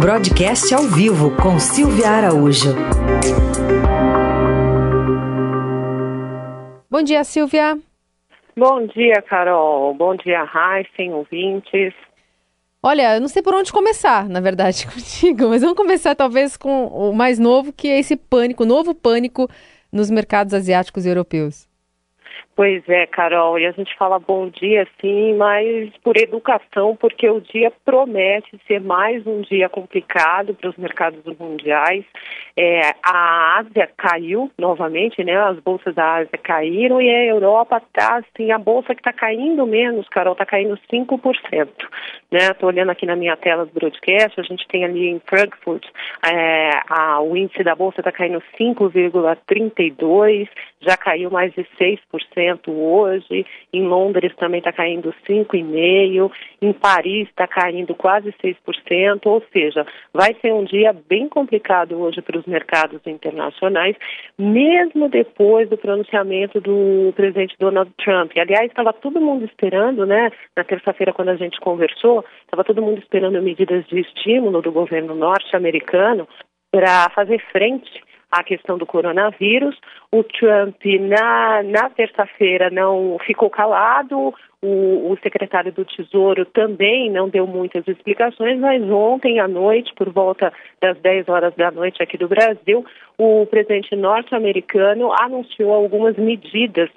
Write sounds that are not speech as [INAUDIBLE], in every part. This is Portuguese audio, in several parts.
Broadcast ao vivo com Silvia Araújo. Bom dia, Silvia. Bom dia, Carol. Bom dia, Raíssen, ouvintes. Olha, eu não sei por onde começar, na verdade, [LAUGHS] contigo, mas vamos começar talvez com o mais novo, que é esse pânico, novo pânico nos mercados asiáticos e europeus. Pois é, Carol, e a gente fala bom dia sim, mas por educação, porque o dia promete ser mais um dia complicado para os mercados mundiais. É, a Ásia caiu novamente, né? As bolsas da Ásia caíram e a Europa está assim, a bolsa que está caindo menos, Carol, está caindo 5%. Né? Estou olhando aqui na minha tela do broadcast, a gente tem ali em Frankfurt, é, a, o índice da bolsa está caindo 5,32%, já caiu mais de 6% hoje, em Londres também está caindo 5,5%, em Paris está caindo quase 6%, ou seja, vai ser um dia bem complicado hoje para os mercados internacionais, mesmo depois do pronunciamento do presidente Donald Trump. Aliás, estava todo mundo esperando, né, na terça-feira quando a gente conversou, estava todo mundo esperando medidas de estímulo do governo norte-americano para fazer frente a questão do coronavírus. O Trump, na, na terça-feira, não ficou calado, o, o, secretário do Tesouro também não deu muitas explicações, mas ontem à noite, por volta das 10 horas da noite aqui do Brasil, o presidente norte-americano anunciou algumas medidas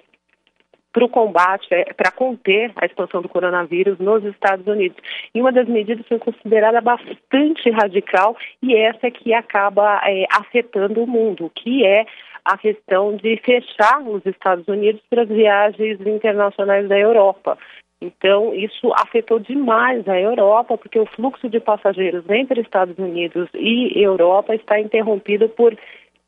para o combate, é, para conter a expansão do coronavírus nos Estados Unidos. E uma das medidas foi considerada bastante radical e essa é que acaba é, afetando o mundo, que é a questão de fechar os Estados Unidos para as viagens internacionais da Europa. Então, isso afetou demais a Europa, porque o fluxo de passageiros entre Estados Unidos e Europa está interrompido por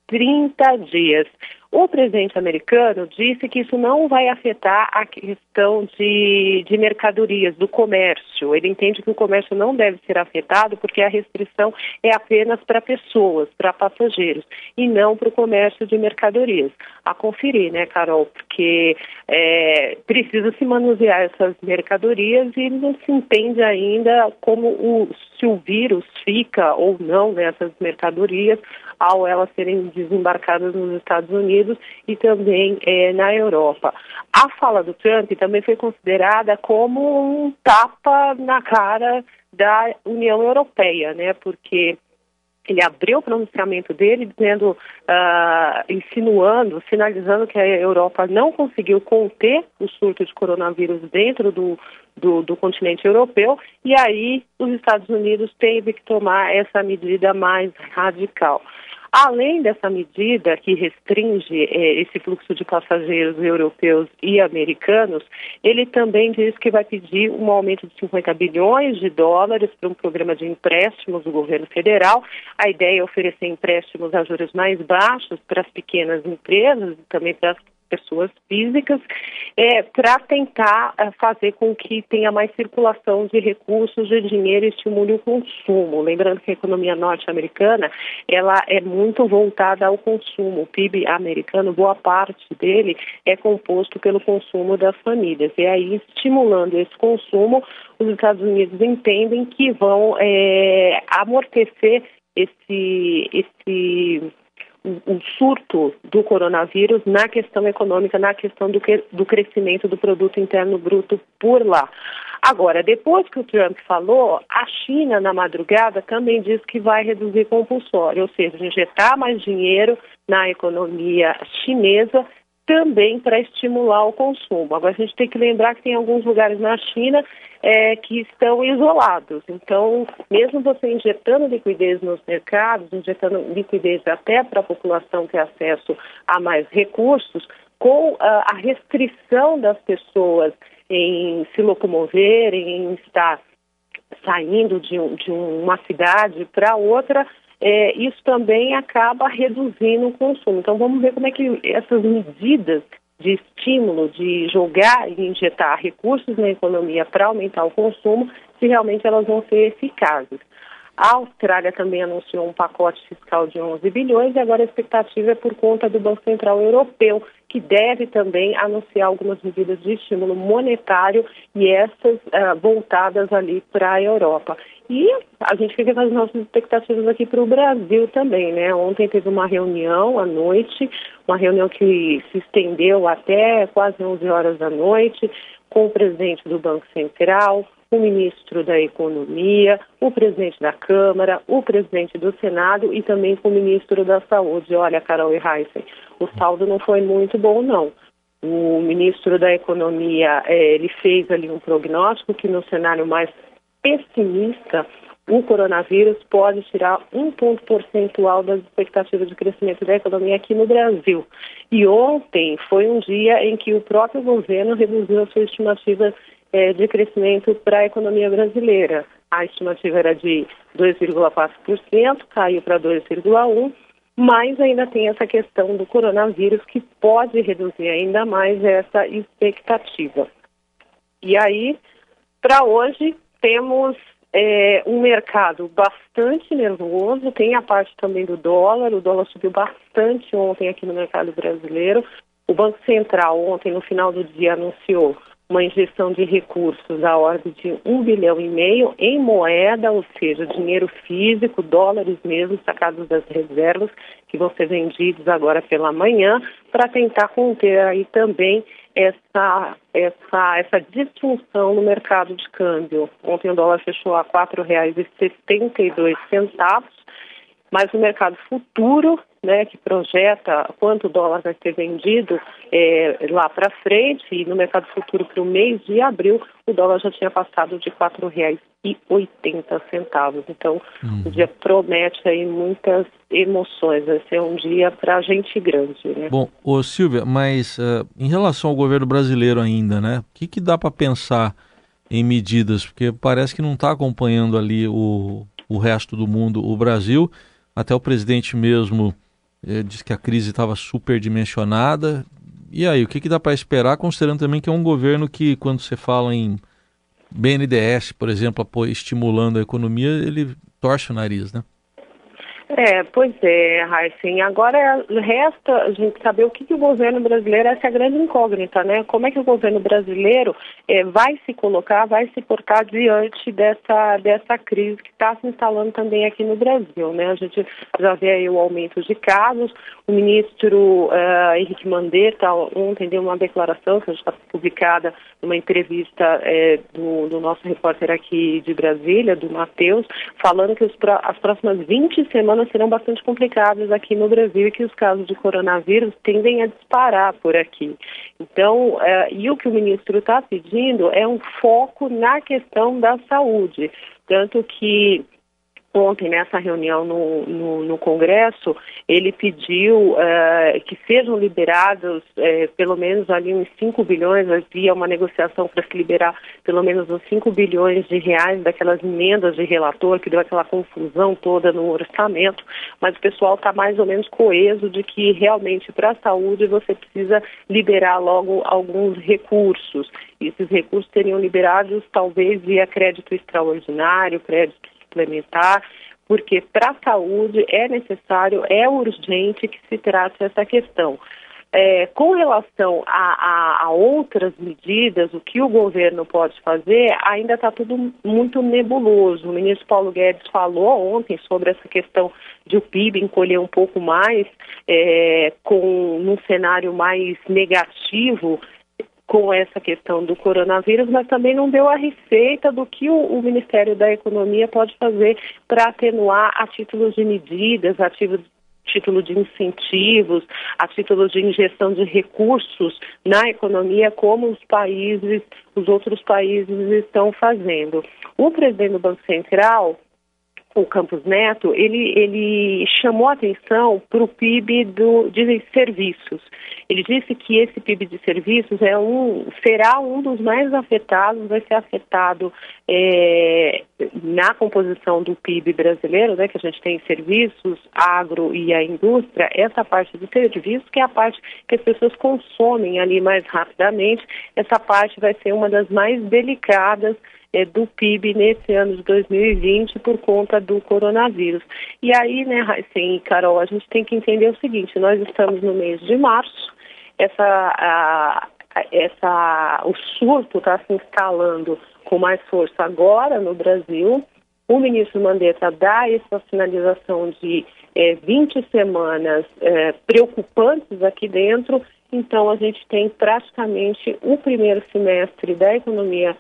30 dias. O presidente americano disse que isso não vai afetar a questão de, de mercadorias, do comércio. Ele entende que o comércio não deve ser afetado porque a restrição é apenas para pessoas, para passageiros, e não para o comércio de mercadorias. A conferir, né, Carol? Porque é, precisa se manusear essas mercadorias e não se entende ainda como o, se o vírus fica ou não nessas mercadorias ao elas serem desembarcadas nos Estados Unidos e também é, na Europa. A fala do Trump também foi considerada como um tapa na cara da União Europeia, né? Porque ele abriu o pronunciamento dele dizendo, uh, insinuando, sinalizando que a Europa não conseguiu conter o surto de coronavírus dentro do, do, do, continente europeu e aí os Estados Unidos teve que tomar essa medida mais radical. Além dessa medida que restringe eh, esse fluxo de passageiros europeus e americanos, ele também diz que vai pedir um aumento de 50 bilhões de dólares para um programa de empréstimos do governo federal. A ideia é oferecer empréstimos a juros mais baixos para as pequenas empresas e também para as pessoas físicas, é, para tentar é, fazer com que tenha mais circulação de recursos, de dinheiro e estimule o consumo. Lembrando que a economia norte-americana ela é muito voltada ao consumo. O PIB americano, boa parte dele é composto pelo consumo das famílias. E aí, estimulando esse consumo, os Estados Unidos entendem que vão é, amortecer esse, esse um surto do coronavírus na questão econômica, na questão do, que, do crescimento do produto interno bruto por lá. Agora, depois que o Trump falou, a China, na madrugada, também disse que vai reduzir compulsório, ou seja, injetar mais dinheiro na economia chinesa também para estimular o consumo. Agora, a gente tem que lembrar que tem alguns lugares na China é, que estão isolados. Então, mesmo você injetando liquidez nos mercados, injetando liquidez até para a população ter acesso a mais recursos, com a, a restrição das pessoas em se locomoverem, em estar saindo de, um, de uma cidade para outra, é, isso também acaba reduzindo o consumo. Então vamos ver como é que essas medidas de estímulo, de jogar e injetar recursos na economia para aumentar o consumo, se realmente elas vão ser eficazes. A Austrália também anunciou um pacote fiscal de 11 bilhões e agora a expectativa é por conta do Banco Central Europeu, que deve também anunciar algumas medidas de estímulo monetário e essas uh, voltadas ali para a Europa. E a gente fica com as nossas expectativas aqui para o Brasil também, né? Ontem teve uma reunião à noite, uma reunião que se estendeu até quase 11 horas da noite, com o presidente do Banco Central, o ministro da Economia, o presidente da Câmara, o presidente do Senado e também com o ministro da Saúde. Olha, Carol e Heisen, o saldo não foi muito bom, não. O ministro da Economia, é, ele fez ali um prognóstico que no cenário mais pessimista, o coronavírus pode tirar um ponto percentual das expectativas de crescimento da economia aqui no Brasil. E ontem foi um dia em que o próprio governo reduziu a sua estimativa é, de crescimento para a economia brasileira. A estimativa era de 2,4%, caiu para 2,1%, mas ainda tem essa questão do coronavírus que pode reduzir ainda mais essa expectativa. E aí, para hoje, temos é, um mercado bastante nervoso, tem a parte também do dólar, o dólar subiu bastante ontem aqui no mercado brasileiro. O Banco Central ontem, no final do dia, anunciou uma injeção de recursos da ordem de um bilhão e meio em moeda, ou seja, dinheiro físico, dólares mesmo sacados das reservas, que vão ser vendidos agora pela manhã, para tentar conter aí também essa, essa, essa disfunção no mercado de câmbio. Ontem o dólar fechou a R$ 4,72, mas o mercado futuro, né, que projeta quanto o dólar vai ser vendido é, lá para frente, e no mercado futuro para o mês de abril, o dólar já tinha passado de R$ 4,80. Então, uhum. o dia promete aí muitas emoções, vai ser um dia para gente grande. Né? Bom, ô Silvia, mas uh, em relação ao governo brasileiro ainda, né, o que, que dá para pensar em medidas? Porque parece que não está acompanhando ali o, o resto do mundo, o Brasil até o presidente mesmo eh, disse que a crise estava superdimensionada. E aí, o que, que dá para esperar, considerando também que é um governo que, quando você fala em BNDES, por exemplo, estimulando a economia, ele torce o nariz, né? É, pois é, Heisen. Agora resta a gente saber o que, que, o governo brasileiro, essa é a grande incógnita, né? Como é que o governo brasileiro é, vai se colocar, vai se portar diante dessa, dessa crise que está se instalando também aqui no Brasil, né? A gente já vê aí o aumento de casos, o ministro uh, Henrique Mandetta ontem deu uma declaração que está publicada numa entrevista é, do, do, nosso repórter aqui de Brasília, do Matheus, falando que os, as próximas 20 semanas serão bastante complicadas aqui no Brasil e que os casos de coronavírus tendem a disparar por aqui. Então, uh, e o que o ministro está pedindo é um foco na questão da saúde. Tanto que ontem nessa reunião no, no, no Congresso, ele pediu uh, que sejam liberados uh, pelo menos ali uns 5 bilhões, havia uma negociação para se liberar pelo menos uns 5 bilhões de reais daquelas emendas de relator, que deu aquela confusão toda no orçamento, mas o pessoal está mais ou menos coeso de que realmente para a saúde você precisa liberar logo alguns recursos. E esses recursos seriam liberados talvez via crédito extraordinário, crédito suplementar, porque para a saúde é necessário, é urgente que se trate essa questão. É, com relação a, a, a, outras medidas, o que o governo pode fazer, ainda está tudo muito nebuloso. O ministro Paulo Guedes falou ontem sobre essa questão de o PIB encolher um pouco mais, é, com um cenário mais negativo com essa questão do coronavírus, mas também não deu a receita do que o, o Ministério da Economia pode fazer para atenuar a títulos de medidas, a título de incentivos, a título de injeção de recursos na economia, como os países, os outros países estão fazendo. O presidente do Banco Central, o Campos Neto, ele, ele chamou atenção para o PIB do, de serviços. Ele disse que esse PIB de serviços é um, será um dos mais afetados, vai ser afetado é, na composição do PIB brasileiro, né, que a gente tem serviços, agro e a indústria, essa parte de serviços, que é a parte que as pessoas consomem ali mais rapidamente, essa parte vai ser uma das mais delicadas é, do PIB nesse ano de 2020 por conta do coronavírus. E aí, né, Raíssen e Carol, a gente tem que entender o seguinte, nós estamos no mês de março, essa, a, essa, o surto está se instalando com mais força agora no Brasil. O ministro Mandetta dá essa sinalização de é, 20 semanas é, preocupantes aqui dentro, então a gente tem praticamente o primeiro semestre da economia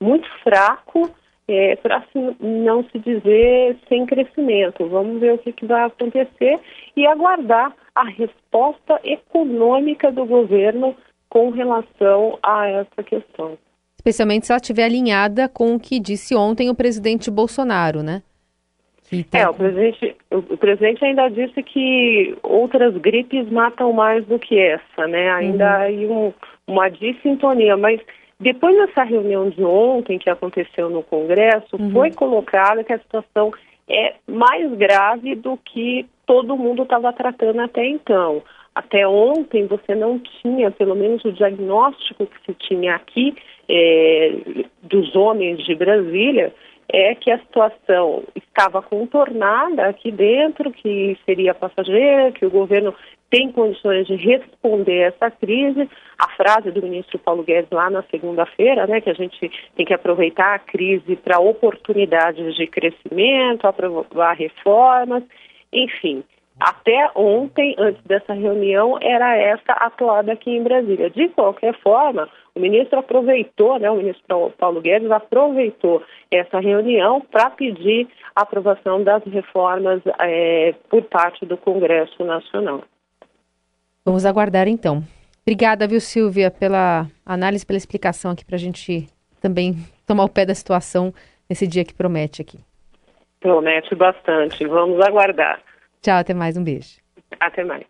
muito fraco, é, para não se dizer sem crescimento. Vamos ver o que, que vai acontecer e aguardar a resposta econômica do governo com relação a essa questão. Especialmente se ela estiver alinhada com o que disse ontem o presidente Bolsonaro, né? Tá... É, o presidente, o presidente ainda disse que outras gripes matam mais do que essa, né? Ainda uhum. aí um, uma dissintonia, mas depois dessa reunião de ontem que aconteceu no Congresso, uhum. foi colocada que a situação é mais grave do que todo mundo estava tratando até então. Até ontem você não tinha, pelo menos o diagnóstico que se tinha aqui é, dos homens de Brasília, é que a situação estava contornada aqui dentro, que seria passageira, que o governo tem condições de responder essa crise. A frase do ministro Paulo Guedes lá na segunda-feira, né, que a gente tem que aproveitar a crise para oportunidades de crescimento, aprovar reformas, enfim. Até ontem, antes dessa reunião, era essa atuada aqui em Brasília. De qualquer forma, o ministro aproveitou, né, o ministro Paulo Guedes aproveitou essa reunião para pedir a aprovação das reformas é, por parte do Congresso Nacional. Vamos aguardar então. Obrigada, viu, Silvia, pela análise, pela explicação aqui para a gente também tomar o pé da situação nesse dia que promete aqui. Promete bastante. Vamos aguardar. Tchau, até mais. Um beijo. Até mais.